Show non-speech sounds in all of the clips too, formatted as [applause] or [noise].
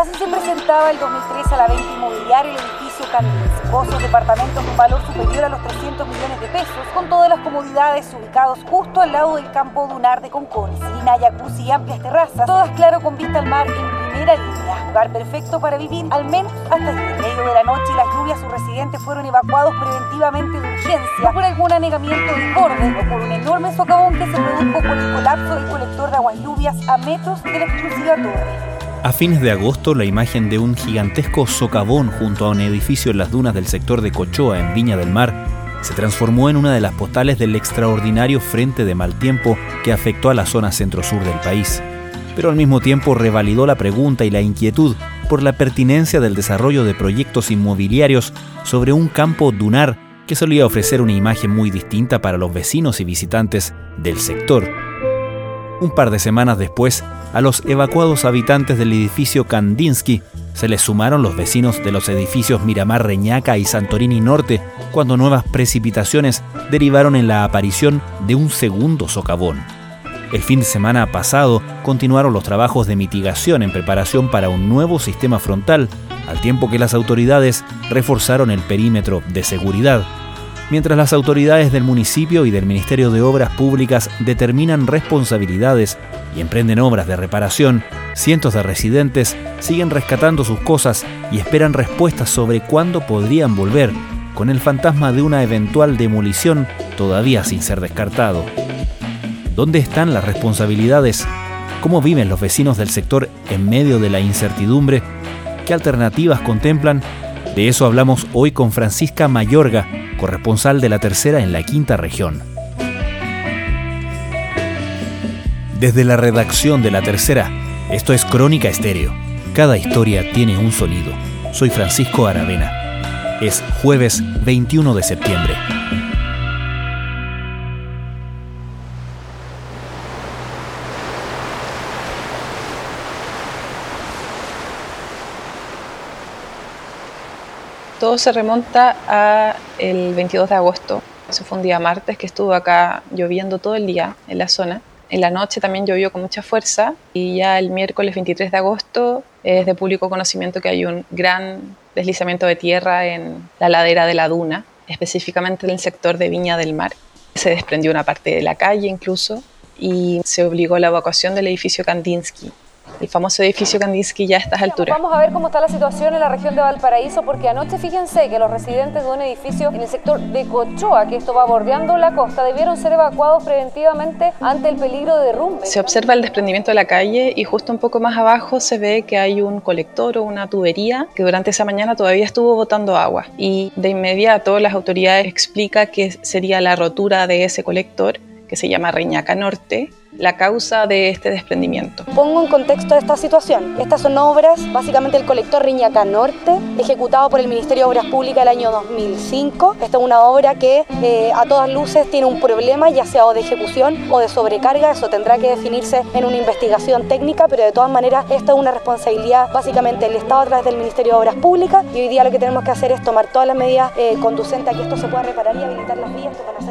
Así se presentaba el 2003 a la venta inmobiliaria el edificio Candins, pozos departamentos de un valor superior a los 300 millones de pesos, con todas las comodidades ubicados justo al lado del campo dunar de Concón, piscina, jacuzzi y amplias terrazas, todas claro con vista al mar en primera línea, lugar perfecto para vivir al menos hasta el medio de la noche y las lluvias sus residentes fueron evacuados preventivamente de urgencia por algún anegamiento del borde o por un enorme socavón que se produjo por el colapso del colector de aguas lluvias a metros de la exclusiva torre. A fines de agosto, la imagen de un gigantesco socavón junto a un edificio en las dunas del sector de Cochoa, en Viña del Mar, se transformó en una de las postales del extraordinario frente de mal tiempo que afectó a la zona centro-sur del país. Pero al mismo tiempo revalidó la pregunta y la inquietud por la pertinencia del desarrollo de proyectos inmobiliarios sobre un campo dunar que solía ofrecer una imagen muy distinta para los vecinos y visitantes del sector. Un par de semanas después, a los evacuados habitantes del edificio Kandinsky se les sumaron los vecinos de los edificios Miramar Reñaca y Santorini Norte, cuando nuevas precipitaciones derivaron en la aparición de un segundo socavón. El fin de semana pasado continuaron los trabajos de mitigación en preparación para un nuevo sistema frontal, al tiempo que las autoridades reforzaron el perímetro de seguridad mientras las autoridades del municipio y del Ministerio de Obras Públicas determinan responsabilidades y emprenden obras de reparación, cientos de residentes siguen rescatando sus cosas y esperan respuestas sobre cuándo podrían volver, con el fantasma de una eventual demolición todavía sin ser descartado. ¿Dónde están las responsabilidades? ¿Cómo viven los vecinos del sector en medio de la incertidumbre? ¿Qué alternativas contemplan? De eso hablamos hoy con Francisca Mayorga, corresponsal de la tercera en la quinta región. Desde la redacción de la tercera, esto es Crónica Estéreo. Cada historia tiene un sonido. Soy Francisco Aravena. Es jueves 21 de septiembre. Todo se remonta a el 22 de agosto. Eso fue un día martes que estuvo acá lloviendo todo el día en la zona. En la noche también llovió con mucha fuerza y ya el miércoles 23 de agosto es de público conocimiento que hay un gran deslizamiento de tierra en la ladera de la duna, específicamente en el sector de Viña del Mar. Se desprendió una parte de la calle incluso y se obligó a la evacuación del edificio Kandinsky, el famoso edificio Kandinsky ya a estas alturas. Vamos a ver cómo está la situación en la región de Valparaíso, porque anoche fíjense que los residentes de un edificio en el sector de Cochoa, que esto va bordeando la costa, debieron ser evacuados preventivamente ante el peligro de derrumbe. Se observa el desprendimiento de la calle y justo un poco más abajo se ve que hay un colector o una tubería que durante esa mañana todavía estuvo botando agua. Y de inmediato las autoridades explican que sería la rotura de ese colector que se llama Reñaca Norte, la causa de este desprendimiento. Pongo en contexto esta situación. Estas son obras, básicamente el colector Riñaca Norte, ejecutado por el Ministerio de Obras Públicas el año 2005. Esta es una obra que eh, a todas luces tiene un problema, ya sea o de ejecución o de sobrecarga. Eso tendrá que definirse en una investigación técnica, pero de todas maneras esta es una responsabilidad básicamente del Estado a través del Ministerio de Obras Públicas y hoy día lo que tenemos que hacer es tomar todas las medidas eh, conducentes a que esto se pueda reparar y habilitar las vías que van a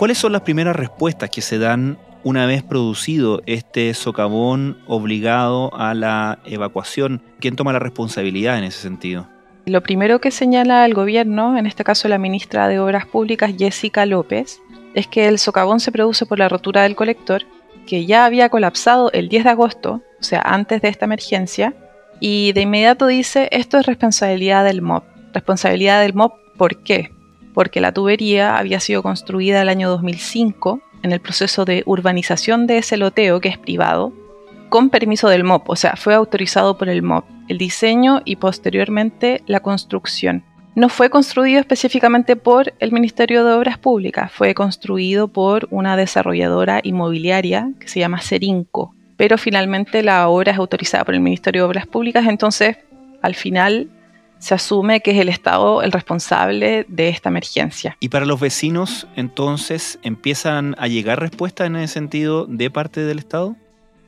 ¿Cuáles son las primeras respuestas que se dan una vez producido este socavón obligado a la evacuación? ¿Quién toma la responsabilidad en ese sentido? Lo primero que señala el gobierno, en este caso la ministra de Obras Públicas, Jessica López, es que el socavón se produce por la rotura del colector, que ya había colapsado el 10 de agosto, o sea, antes de esta emergencia, y de inmediato dice, esto es responsabilidad del MOB. Responsabilidad del MOB, ¿por qué? Porque la tubería había sido construida el año 2005 en el proceso de urbanización de ese loteo que es privado, con permiso del MOP, o sea, fue autorizado por el MOP, el diseño y posteriormente la construcción. No fue construido específicamente por el Ministerio de Obras Públicas, fue construido por una desarrolladora inmobiliaria que se llama Serinco, pero finalmente la obra es autorizada por el Ministerio de Obras Públicas, entonces al final se asume que es el Estado el responsable de esta emergencia. ¿Y para los vecinos entonces empiezan a llegar respuestas en ese sentido de parte del Estado?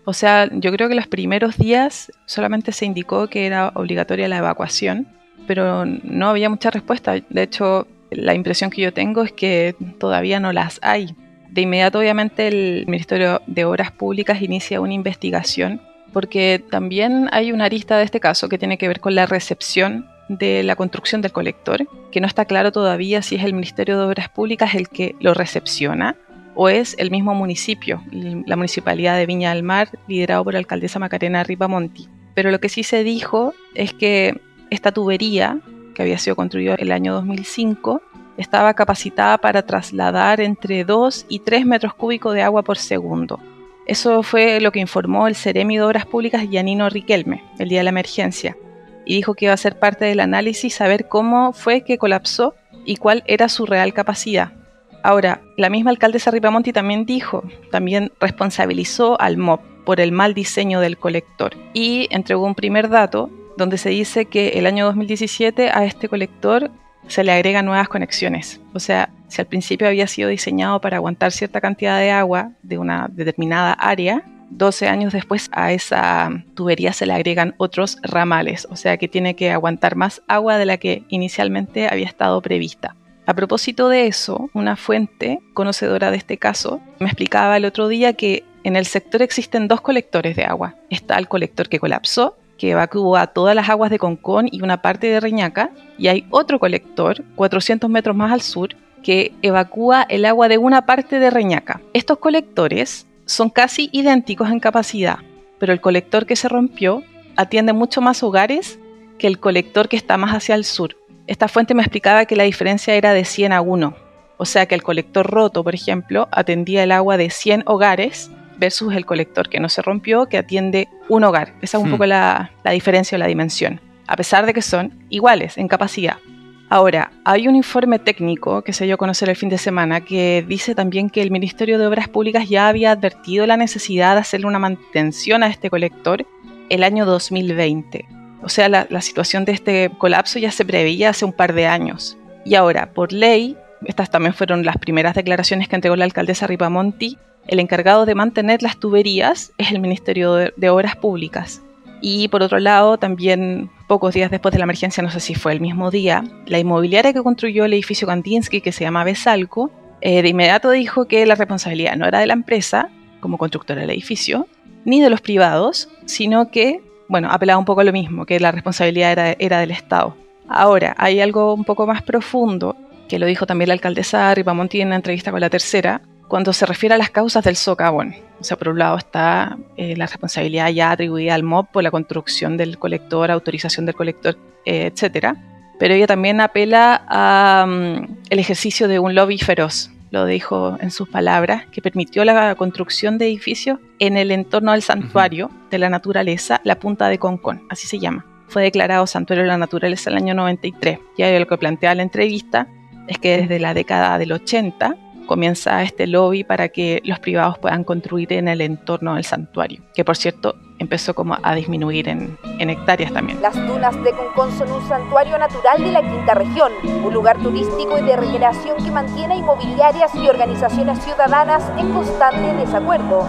O sea, yo creo que los primeros días solamente se indicó que era obligatoria la evacuación, pero no había mucha respuesta. De hecho, la impresión que yo tengo es que todavía no las hay. De inmediato, obviamente, el Ministerio de Obras Públicas inicia una investigación porque también hay una arista de este caso que tiene que ver con la recepción de la construcción del colector, que no está claro todavía si es el Ministerio de Obras Públicas el que lo recepciona o es el mismo municipio, la municipalidad de Viña del Mar, liderado por la alcaldesa Macarena Ripamonti. Pero lo que sí se dijo es que esta tubería, que había sido construida el año 2005, estaba capacitada para trasladar entre 2 y 3 metros cúbicos de agua por segundo. Eso fue lo que informó el Ceremi de Obras Públicas Yanino Riquelme el día de la emergencia y dijo que iba a ser parte del análisis saber cómo fue que colapsó y cuál era su real capacidad. Ahora, la misma alcaldesa Ripamonti también dijo, también responsabilizó al MOP por el mal diseño del colector y entregó un primer dato donde se dice que el año 2017 a este colector se le agregan nuevas conexiones. O sea, si al principio había sido diseñado para aguantar cierta cantidad de agua de una determinada área, 12 años después a esa tubería se le agregan otros ramales, o sea que tiene que aguantar más agua de la que inicialmente había estado prevista. A propósito de eso, una fuente conocedora de este caso me explicaba el otro día que en el sector existen dos colectores de agua. Está el colector que colapsó, que evacúa todas las aguas de Concón y una parte de Reñaca, y hay otro colector, 400 metros más al sur, que evacúa el agua de una parte de Reñaca. Estos colectores son casi idénticos en capacidad, pero el colector que se rompió atiende mucho más hogares que el colector que está más hacia el sur. Esta fuente me explicaba que la diferencia era de 100 a 1, o sea que el colector roto, por ejemplo, atendía el agua de 100 hogares versus el colector que no se rompió, que atiende un hogar. Esa es un hmm. poco la, la diferencia o la dimensión, a pesar de que son iguales en capacidad. Ahora, hay un informe técnico que se dio a conocer el fin de semana que dice también que el Ministerio de Obras Públicas ya había advertido la necesidad de hacerle una mantención a este colector el año 2020. O sea, la, situación de este colapso ya se preveía hace un par de años. Y ahora, por ley, estas también fueron las primeras declaraciones que entregó la alcaldesa Ripamonti, el encargado de mantener las tuberías es el Ministerio de, Obras Públicas. Y por otro lado, también pocos días después de la emergencia, no sé si fue el mismo día, la inmobiliaria que construyó el edificio Kandinsky, que se llama Besalco, eh, de inmediato dijo que la responsabilidad no era de la empresa, como constructora del edificio, ni de los privados, sino que, bueno, apelaba un poco a lo mismo, que la responsabilidad era, del Estado. Ahora, hay algo un poco más profundo, que lo dijo también la alcaldesa Ripamonti en una entrevista con la tercera, cuando se refiere a las causas del socavón. O sea, por un lado está eh, la responsabilidad ya atribuida al MOB por la construcción del colector, autorización del colector, eh, etcétera. Pero ella también apela al mm, ejercicio de un lobby feroz, lo dijo en sus palabras, que permitió la construcción de edificios en el entorno del santuario de la naturaleza, la Punta de Concón, así se llama. Fue declarado santuario de la naturaleza en el año 93. Y lo que plantea la entrevista es que desde la década del 80 comienza este lobby para que los privados puedan construir en el entorno del santuario, que por cierto empezó como a disminuir en, hectáreas también. Las dunas de Concón son un santuario natural de la quinta región, un lugar turístico y de recreación que mantiene inmobiliarias y organizaciones ciudadanas en constante desacuerdo.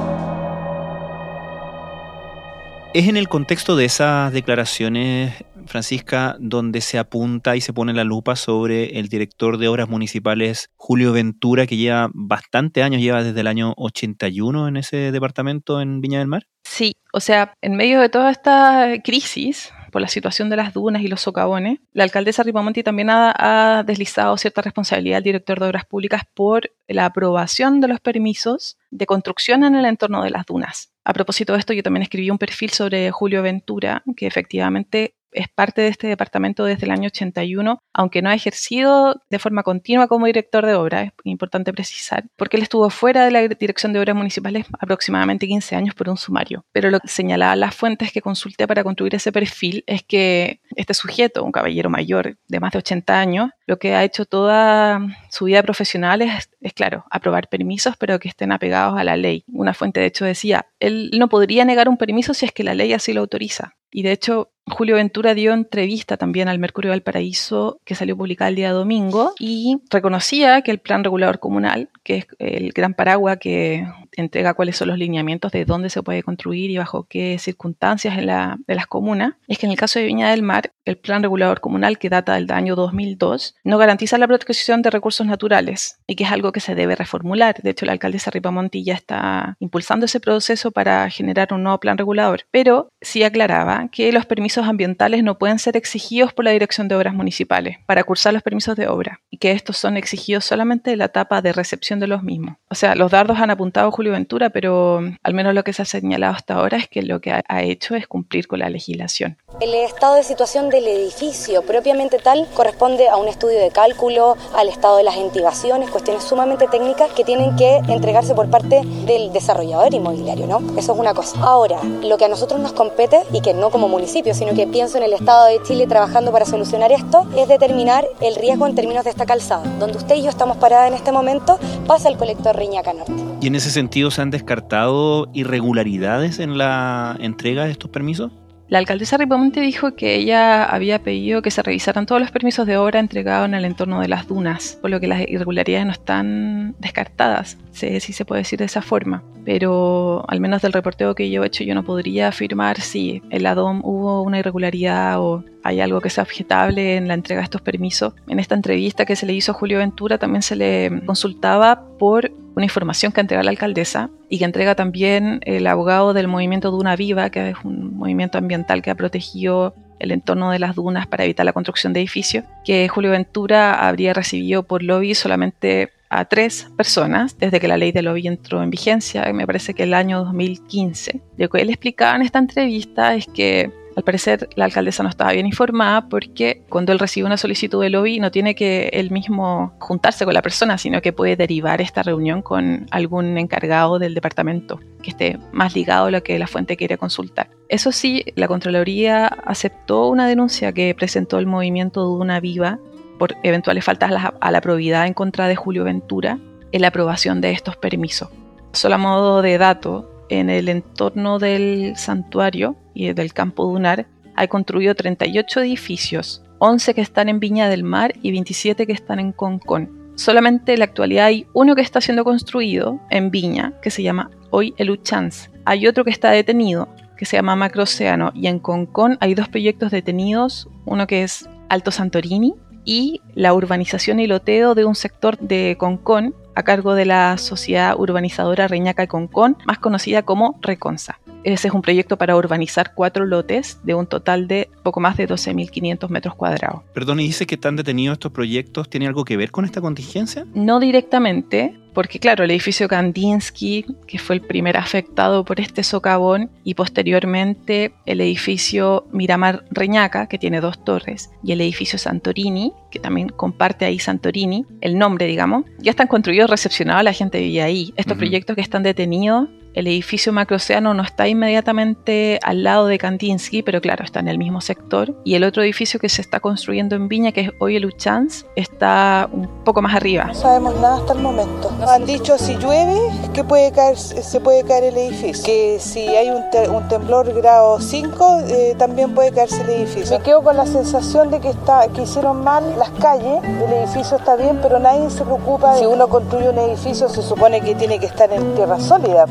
Es en el contexto de esas declaraciones Francisca, donde se apunta y se pone la lupa sobre el director de obras municipales, Julio Ventura, que lleva bastante años, lleva desde el año 81 en ese departamento en Viña del Mar. Sí, o sea, en medio de toda esta crisis, por la situación de las dunas y los socavones, la alcaldesa Ripamonti también ha, deslizado cierta responsabilidad al director de obras públicas por la aprobación de los permisos de construcción en el entorno de las dunas. A propósito de esto, yo también escribí un perfil sobre Julio Ventura, que efectivamente es parte de este departamento desde el año 81, aunque no ha ejercido de forma continua como director de obra, es importante precisar, porque él estuvo fuera de la dirección de obras municipales aproximadamente 15 años por un sumario. Pero lo que señalaba las fuentes que consulté para construir ese perfil es que este sujeto, un caballero mayor de más de 80 años, lo que ha hecho toda su vida profesional es, es, claro, aprobar permisos, pero que estén apegados a la ley. Una fuente, de hecho, decía, él no podría negar un permiso si es que la ley así lo autoriza. Y de hecho, Julio Ventura dio entrevista también al Mercurio del Paraíso, que salió publicada el día domingo, y reconocía que el Plan Regulador Comunal, que es el gran paraguas que entrega cuáles son los lineamientos de dónde se puede construir y bajo qué circunstancias en la, de las comunas, es que en el caso de Viña del Mar, el plan regulador comunal que data del año 2002 no garantiza la protección de recursos naturales y que es algo que se debe reformular. De hecho, la alcaldesa Ripamonti ya está impulsando ese proceso para generar un nuevo plan regulador, pero sí aclaraba que los permisos ambientales no pueden ser exigidos por la Dirección de Obras Municipales para cursar los permisos de obra y que estos son exigidos solamente en la etapa de recepción de los mismos. O sea, los dardos han apuntado Julio Ventura, pero al menos lo que se ha señalado hasta ahora es que lo que ha hecho es cumplir con la legislación. El estado de situación del edificio propiamente tal corresponde a un estudio de cálculo, al estado de las entidades, cuestiones sumamente técnicas que tienen que entregarse por parte del desarrollador inmobiliario, ¿no? Eso es una cosa. Ahora, lo que a nosotros nos compete, y que no como municipio, sino que pienso en el Estado de Chile trabajando para solucionar esto, es determinar el riesgo en términos de esta calzada. Donde usted y yo estamos paradas en este momento, pasa el colector Riñaca Norte. ¿Y en ese sentido se han descartado irregularidades en la entrega de estos permisos? La alcaldesa Ripamonte dijo que ella había pedido que se revisaran todos los permisos de obra entregados en el entorno de las dunas, por lo que las irregularidades no están descartadas, si se puede decir de esa forma. Pero al menos del reporteo que yo he hecho, yo no podría afirmar si en la DOM hubo una irregularidad o hay algo que sea objetable en la entrega de estos permisos. En esta entrevista que se le hizo a Julio Ventura también se le consultaba por una información que entrega la alcaldesa y que entrega también el abogado del movimiento Duna Viva, que es un movimiento ambiental que ha protegido el entorno de las dunas para evitar la construcción de edificios, que Julio Ventura habría recibido por lobby solamente a tres personas desde que la ley de lobby entró en vigencia, me parece que el año 2015. Lo que él explicaba en esta entrevista es que al parecer la alcaldesa no estaba bien informada porque cuando él recibe una solicitud de lobby no tiene que él mismo juntarse con la persona, sino que puede derivar esta reunión con algún encargado del departamento que esté más ligado a lo que la fuente quiere consultar. Eso sí, la Contraloría aceptó una denuncia que presentó el movimiento Duna Viva por eventuales faltas a la, probidad en contra de Julio Ventura en la aprobación de estos permisos. Solo a modo de dato, en el entorno del santuario y del campo dunar hay construido 38 edificios, 11 que están en Viña del Mar y 27 que están en Concón. Solamente en la actualidad hay uno que está siendo construido en Viña, que se llama hoy el Uchans. Hay otro que está detenido, que se llama Macroceano, y en Concón hay dos proyectos detenidos, uno que es Alto Santorini y la urbanización y loteo de un sector de Concón a cargo de la sociedad urbanizadora Reñaca y Concón, más conocida como Reconza. Ese es un proyecto para urbanizar cuatro lotes de un total de poco más de 12.500 metros cuadrados. Perdón, ¿y dice que están detenidos estos proyectos? ¿Tiene algo que ver con esta contingencia? No directamente, porque claro, el edificio Kandinsky, que fue el primer afectado por este socavón, y posteriormente el edificio Miramar Reñaca, que tiene dos torres, y el edificio Santorini, que también comparte ahí Santorini, el nombre, digamos, ya están construidos, recepcionados, la gente vive ahí. Estos proyectos que están detenidos el edificio Macroceano no está inmediatamente al lado de Kandinsky, pero claro, está en el mismo sector. Y el otro edificio que se está construyendo en Viña, que es hoy el Uchans, está un poco más arriba. No sabemos nada hasta el momento. Han dicho si llueve que puede caer, se puede caer el edificio. Que si hay un, temblor grado 5 eh, también puede caerse el edificio. Me quedo con la sensación de que, está, que hicieron mal las calles. El edificio está bien, pero nadie se preocupa. Si uno construye un edificio se supone que tiene que estar en tierra sólida.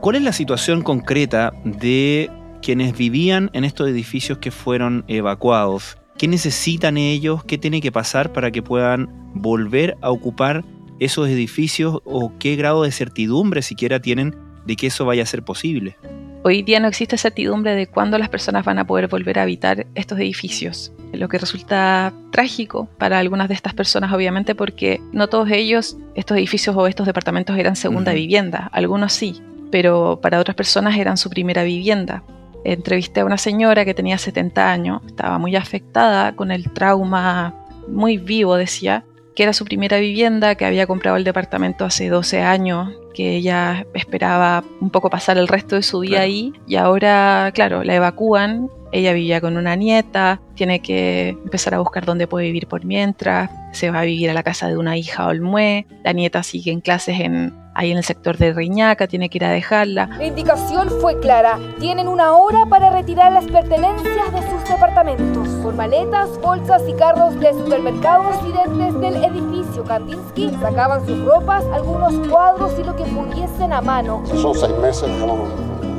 ¿Cuál es la situación concreta de quienes vivían en estos edificios que fueron evacuados? ¿Qué necesitan ellos? ¿Qué tiene que pasar para que puedan volver a ocupar esos edificios o qué grado de certidumbre siquiera tienen de que eso vaya a ser posible? Hoy día no existe certidumbre de cuándo las personas van a poder volver a habitar estos edificios, lo que resulta trágico para algunas de estas personas, obviamente, porque no todos ellos, estos edificios o estos departamentos eran segunda vivienda, algunos sí, pero para otras personas eran su primera vivienda. Entrevisté a una señora que tenía 70 años, estaba muy afectada con el trauma muy vivo, decía, que era su primera vivienda, que había comprado el departamento hace 12 años, que ella esperaba un poco pasar el resto de su vida ahí y ahora, claro, la evacúan. Ella vivía con una nieta, tiene que empezar a buscar dónde puede vivir por mientras, se va a vivir a la casa de una hija Olmué, la nieta sigue en clases en ahí en el sector de Riñaca, tiene que ir a dejarla. La indicación fue clara, tienen una hora para retirar las pertenencias de sus departamentos, por maletas, bolsas y carros de supermercados residentes del edificio Kandinsky, sacaban sus ropas, algunos cuadros y lo que pudiesen a mano. Son seis meses, digamos,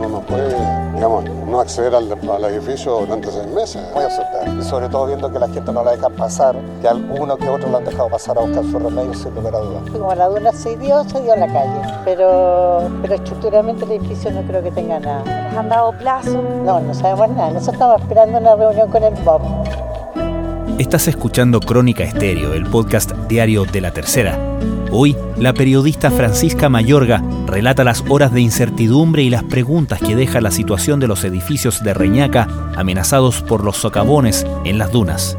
no, no puede, digamos, no acceder al, al, edificio durante seis meses. Muy asustar, y sobre todo viendo que la gente no la deja pasar, que alguno que otro lo han dejado pasar a buscar su remedio sin lugar a dudas. Como la duna se dio, se dio a la calle, pero, pero estructuralmente el edificio no creo que tenga nada. ¿Les han dado plazo? No, no sabemos nada. Nosotros estamos esperando una reunión con el Bob. Estás escuchando Crónica Estéreo, el podcast diario de la tercera. Hoy, la periodista Francisca Mayorga relata las horas de incertidumbre y las preguntas que deja la situación de los edificios de Reñaca amenazados por los socavones en las dunas.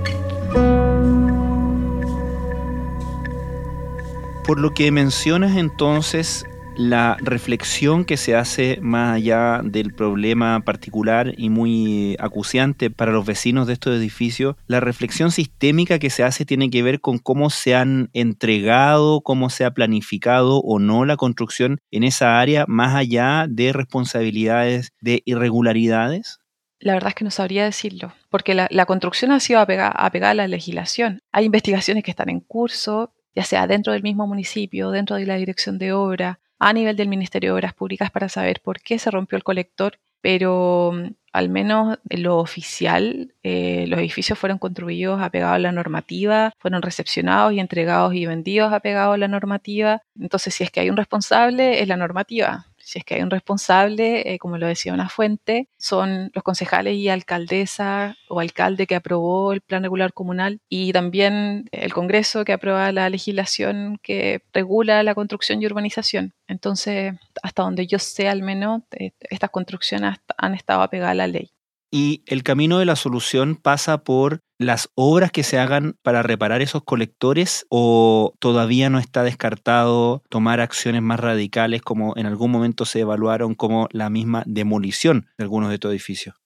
Por lo que mencionas entonces, la reflexión que se hace más allá del problema particular y muy acuciante para los vecinos de estos edificios, la reflexión sistémica que se hace tiene que ver con cómo se han entregado, cómo se ha planificado o no la construcción en esa área, más allá de responsabilidades de irregularidades. La verdad es que no sabría decirlo, porque la, construcción ha sido apegada a la legislación. Hay investigaciones que están en curso, ya sea dentro del mismo municipio, dentro de la dirección de obra, a nivel del Ministerio de Obras Públicas para saber por qué se rompió el colector, pero mm, al menos en lo oficial, eh, los edificios fueron construidos apegados a la normativa, fueron recepcionados y entregados y vendidos apegados a la normativa. Entonces, si es que hay un responsable, es la normativa si es que hay un responsable, eh, como lo decía una fuente, son los concejales y alcaldesa o alcalde que aprobó el plan regular comunal y también el Congreso que aprueba la legislación que regula la construcción y urbanización. Entonces, hasta donde yo sé al menos, eh, estas construcciones han estado apegadas a la ley y el camino de la solución pasa por las obras que se hagan para reparar esos colectores o todavía no está descartado tomar acciones más radicales como en algún momento se evaluaron como la misma demolición de algunos de estos edificios?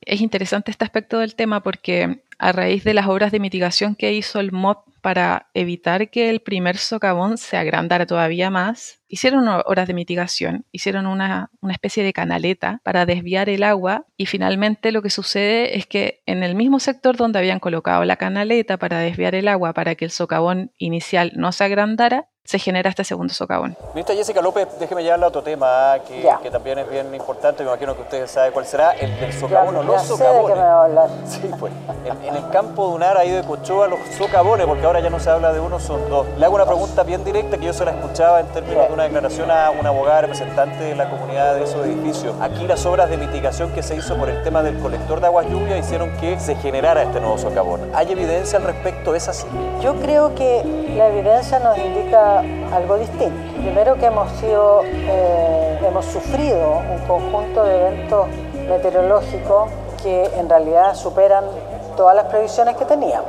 Es interesante este aspecto del tema porque a raíz de las obras de mitigación que hizo el MOP para evitar que el primer socavón se agrandara todavía más, hicieron obras de mitigación, hicieron una, una, especie de canaleta para desviar el agua y finalmente lo que sucede es que en el mismo sector donde habían colocado la canaleta para desviar el agua para que el socavón inicial no se agrandara, se genera este segundo socavón. Ministra Jessica López, déjeme llevarle a otro tema ah, que, que, también es bien importante, me imagino que ustedes saben cuál será, el del socavón o los socavones. me va a hablar. [laughs] Sí, pues. En, en, el campo Dunar, ahí de Cochoa, los socavones, porque ahora ya no se habla de uno, son dos. Le hago una pregunta bien directa que yo se la escuchaba en términos de una declaración a una abogada representante de la comunidad de esos edificios. Aquí las obras de mitigación que se hizo por el tema del colector de aguas lluvia hicieron que se generara este nuevo socavón. ¿Hay evidencia al respecto? ¿Es así? Yo creo que la evidencia nos indica algo distinto. Primero que hemos sido, eh, hemos sufrido un conjunto de eventos meteorológicos que en realidad superan todas las previsiones que teníamos.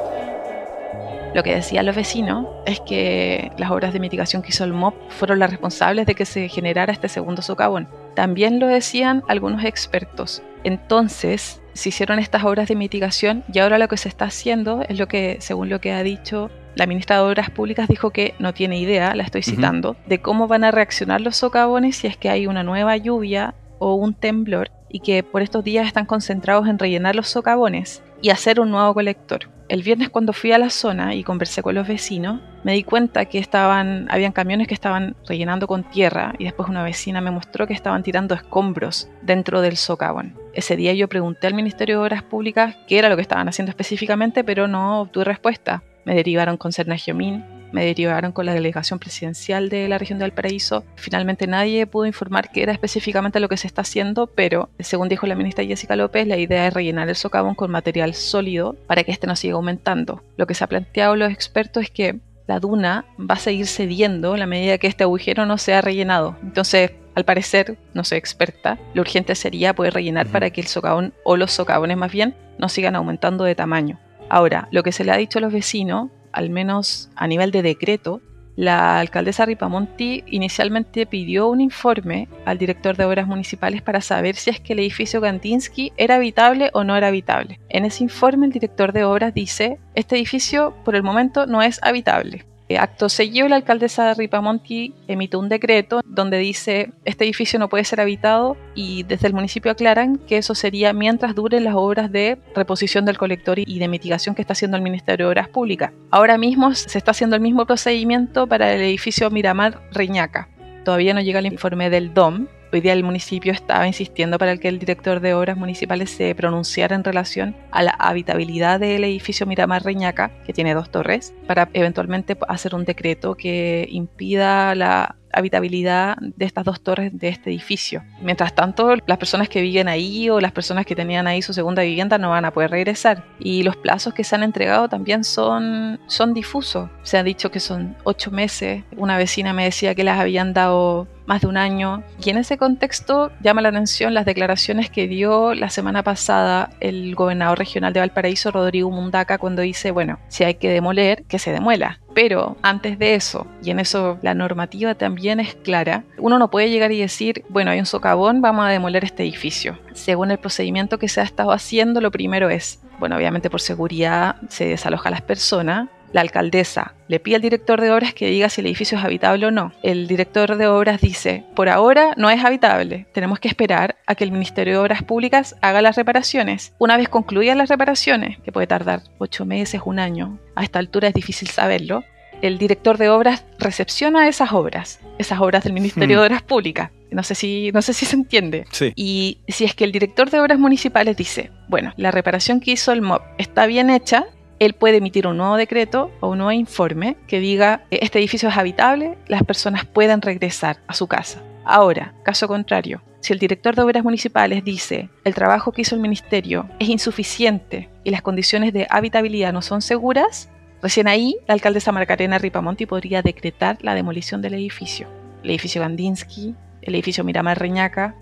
Lo que decían los vecinos es que las obras de mitigación que hizo el MOP fueron las responsables de que se generara este segundo socavón. También lo decían algunos expertos. Entonces, se hicieron estas obras de mitigación y ahora lo que se está haciendo es lo que, según lo que ha dicho la ministra de Obras Públicas, dijo que no tiene idea, la estoy citando, de cómo van a reaccionar los socavones si es que hay una nueva lluvia o un temblor y que por estos días están concentrados en rellenar los socavones y hacer un nuevo colector. El viernes cuando fui a la zona y conversé con los vecinos, me di cuenta que estaban, habían camiones que estaban rellenando con tierra y después una vecina me mostró que estaban tirando escombros dentro del socavón. Ese día yo pregunté al Ministerio de Obras Públicas qué era lo que estaban haciendo específicamente, pero no obtuve respuesta. Me derivaron con Cernagiomín, me derivaron con la delegación presidencial de la región de Valparaíso. Finalmente nadie pudo informar qué era específicamente lo que se está haciendo, pero según dijo la ministra Jessica López, la idea es rellenar el socavón con material sólido para que este no siga aumentando. Lo que se ha planteado los expertos es que la duna va a seguir cediendo a la medida que este agujero no sea rellenado. Entonces, al parecer, no soy experta, lo urgente sería poder rellenar para que el socavón o los socavones más bien no sigan aumentando de tamaño. Ahora, lo que se le ha dicho a los vecinos al menos a nivel de decreto, la alcaldesa Ripamonti inicialmente pidió un informe al director de obras municipales para saber si es que el edificio Kandinsky era habitable o no era habitable. En ese informe el director de obras dice, este edificio por el momento no es habitable. Acto seguido, la alcaldesa Ripamonti emite un decreto donde dice este edificio no puede ser habitado y desde el municipio aclaran que eso sería mientras duren las obras de reposición del colector y de mitigación que está haciendo el Ministerio de Obras Públicas. Ahora mismo se está haciendo el mismo procedimiento para el edificio Miramar Reñaca. Todavía no llega el informe del DOM, Hoy día el municipio estaba insistiendo para que el director de obras municipales se pronunciara en relación a la habitabilidad del edificio Miramar Reñaca, que tiene dos torres, para eventualmente hacer un decreto que impida la habitabilidad de estas dos torres de este edificio. Mientras tanto, las personas que viven ahí o las personas que tenían ahí su segunda vivienda no van a poder regresar. Y los plazos que se han entregado también son, son difusos. Se ha dicho que son ocho meses. Una vecina me decía que las habían dado más de un año. Y en ese contexto llama la atención las declaraciones que dio la semana pasada el gobernador regional de Valparaíso, Rodrigo Mundaca, cuando dice, bueno, si hay que demoler, que se demuela. Pero antes de eso, y en eso la normativa también es clara, uno no puede llegar y decir, bueno, hay un socavón, vamos a demoler este edificio. Según el procedimiento que se ha estado haciendo, lo primero es, bueno, obviamente por seguridad se desaloja a las personas, la alcaldesa le pide al director de obras que diga si el edificio es habitable o no. El director de obras dice, por ahora no es habitable, tenemos que esperar a que el Ministerio de Obras Públicas haga las reparaciones. Una vez concluidas las reparaciones, que puede tardar ocho meses, un año, a esta altura es difícil saberlo, el director de obras recepciona esas obras, esas obras del Ministerio hmm. de Obras Públicas. No sé si, no sé si se entiende. Y si es que el director de obras municipales dice, bueno, la reparación que hizo el MOB está bien hecha, él puede emitir un nuevo decreto o un nuevo informe que diga este edificio es habitable, las personas pueden regresar a su casa. Ahora, caso contrario, si el director de obras municipales dice el trabajo que hizo el ministerio es insuficiente y las condiciones de habitabilidad no son seguras, recién ahí la alcaldesa Marcarena Ripamonti podría decretar la demolición del edificio. El edificio Gandinsky, el edificio Miramar Reñaca,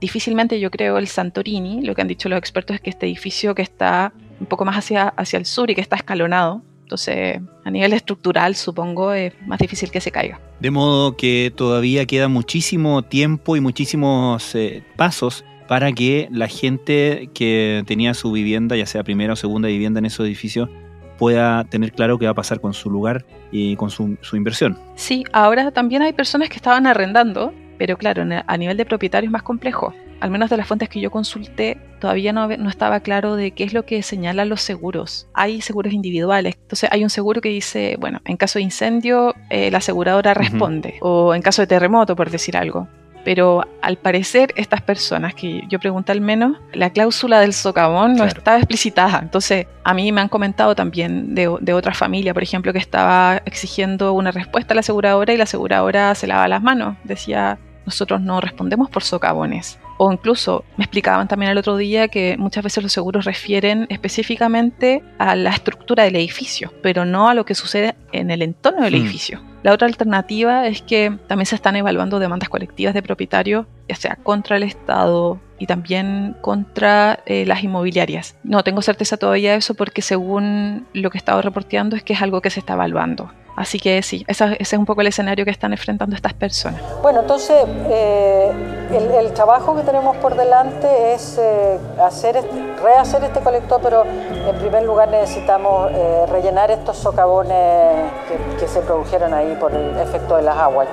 difícilmente yo creo el Santorini, lo que han dicho los expertos es que este edificio que está un poco más hacia, hacia el sur y que está escalonado. Entonces, a nivel estructural, supongo, es más difícil que se caiga. De modo que todavía queda muchísimo tiempo y muchísimos eh, pasos para que la gente que tenía su vivienda, ya sea primera o segunda vivienda en ese edificio, pueda tener claro qué va a pasar con su lugar y con su, su inversión. Sí, ahora también hay personas que estaban arrendando, pero claro, a nivel de propietario es más complejo al menos de las fuentes que yo consulté, todavía no, no, estaba claro de qué es lo que señalan los seguros. Hay seguros individuales. Entonces hay un seguro que dice, bueno, en caso de incendio, eh, la aseguradora responde. O en caso de terremoto, por decir algo. Pero al parecer estas personas, que yo pregunté al menos, la cláusula del socavón no estaba explicitada. Entonces a mí me han comentado también de, de, otra familia, por ejemplo, que estaba exigiendo una respuesta a la aseguradora y la aseguradora se lava las manos. Decía, nosotros no respondemos por socavones. O incluso me explicaban también el otro día que muchas veces los seguros refieren específicamente a la estructura del edificio, pero no a lo que sucede en el entorno del mm. edificio. La otra alternativa es que también se están evaluando demandas colectivas de propietarios, sea contra el Estado y también contra eh, las inmobiliarias. No tengo certeza todavía de eso porque según lo que he estado reporteando es que es algo que se está evaluando. Así que sí, ese es un poco el escenario que están enfrentando estas personas. Bueno, entonces eh, el, trabajo que tenemos por delante es eh, hacer, rehacer este colector, pero en primer lugar necesitamos eh, rellenar estos socavones que, que, se produjeron ahí por el efecto de las aguas.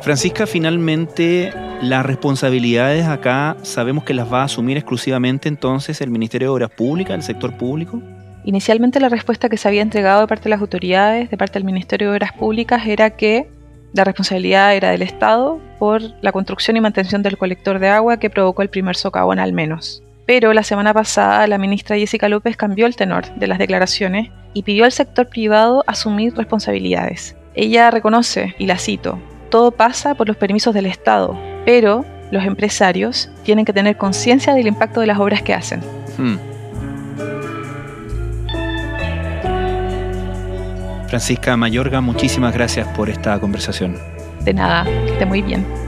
Francisca, finalmente las responsabilidades acá sabemos que las va a asumir exclusivamente entonces el Ministerio de Obras Públicas, el sector público. Inicialmente la respuesta que se había entregado de parte de las autoridades, de parte del Ministerio de Obras Públicas, era que la responsabilidad era del Estado por la construcción y mantención del colector de agua que provocó el primer socavón al menos. Pero la semana pasada la ministra Jessica López cambió el tenor de las declaraciones y pidió al sector privado asumir responsabilidades. Ella reconoce, y la cito, todo pasa por los permisos del Estado, pero los empresarios tienen que tener conciencia del impacto de las obras que hacen. Hmm. Francisca Mayorga, muchísimas gracias por esta conversación. De nada, que esté muy bien.